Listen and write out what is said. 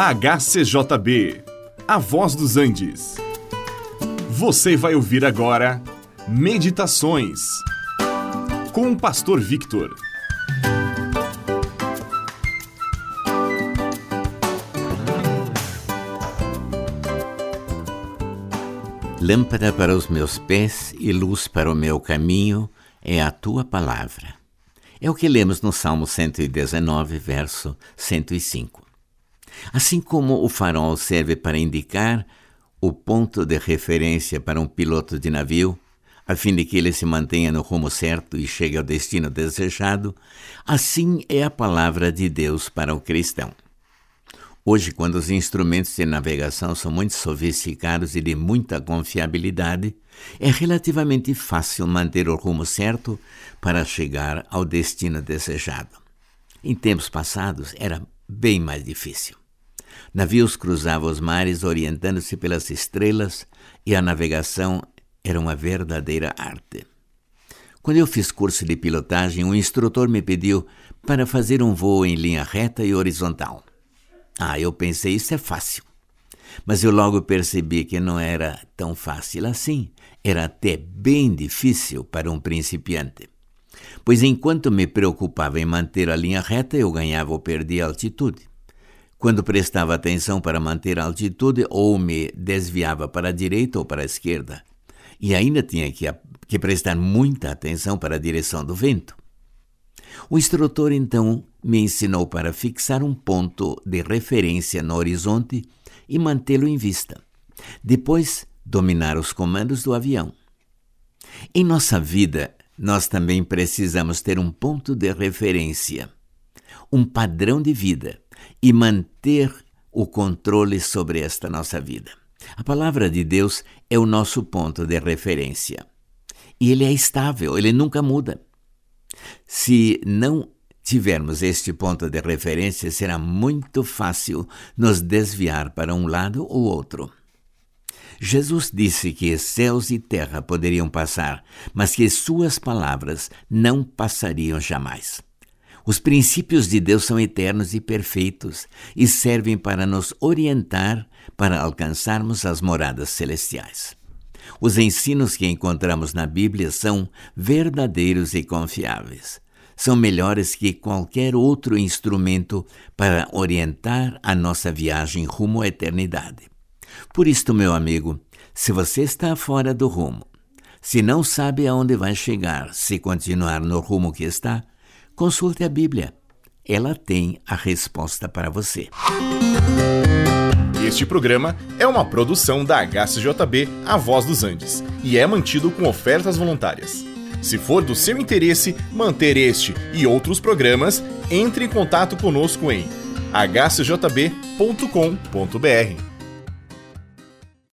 HCJB, A Voz dos Andes. Você vai ouvir agora Meditações com o Pastor Victor. Lâmpada para os meus pés e luz para o meu caminho é a tua palavra. É o que lemos no Salmo 119, verso 105. Assim como o farol serve para indicar o ponto de referência para um piloto de navio, a fim de que ele se mantenha no rumo certo e chegue ao destino desejado, assim é a palavra de Deus para o cristão. Hoje, quando os instrumentos de navegação são muito sofisticados e de muita confiabilidade, é relativamente fácil manter o rumo certo para chegar ao destino desejado. Em tempos passados era bem mais difícil. Navios cruzavam os mares orientando-se pelas estrelas e a navegação era uma verdadeira arte. Quando eu fiz curso de pilotagem, um instrutor me pediu para fazer um voo em linha reta e horizontal. Ah, eu pensei, isso é fácil. Mas eu logo percebi que não era tão fácil assim. Era até bem difícil para um principiante. Pois enquanto me preocupava em manter a linha reta, eu ganhava ou perdia altitude. Quando prestava atenção para manter a altitude, ou me desviava para a direita ou para a esquerda. E ainda tinha que, que prestar muita atenção para a direção do vento. O instrutor então me ensinou para fixar um ponto de referência no horizonte e mantê-lo em vista. Depois, dominar os comandos do avião. Em nossa vida, nós também precisamos ter um ponto de referência, um padrão de vida e manter o controle sobre esta nossa vida. A palavra de Deus é o nosso ponto de referência. E ele é estável, ele nunca muda. Se não tivermos este ponto de referência, será muito fácil nos desviar para um lado ou outro. Jesus disse que céus e terra poderiam passar, mas que suas palavras não passariam jamais. Os princípios de Deus são eternos e perfeitos e servem para nos orientar para alcançarmos as moradas celestiais. Os ensinos que encontramos na Bíblia são verdadeiros e confiáveis. São melhores que qualquer outro instrumento para orientar a nossa viagem rumo à eternidade. Por isto, meu amigo, se você está fora do rumo, se não sabe aonde vai chegar, se continuar no rumo que está, consulte a Bíblia. Ela tem a resposta para você. Este programa é uma produção da HCJB A Voz dos Andes e é mantido com ofertas voluntárias. Se for do seu interesse manter este e outros programas, entre em contato conosco em hcjb.com.br.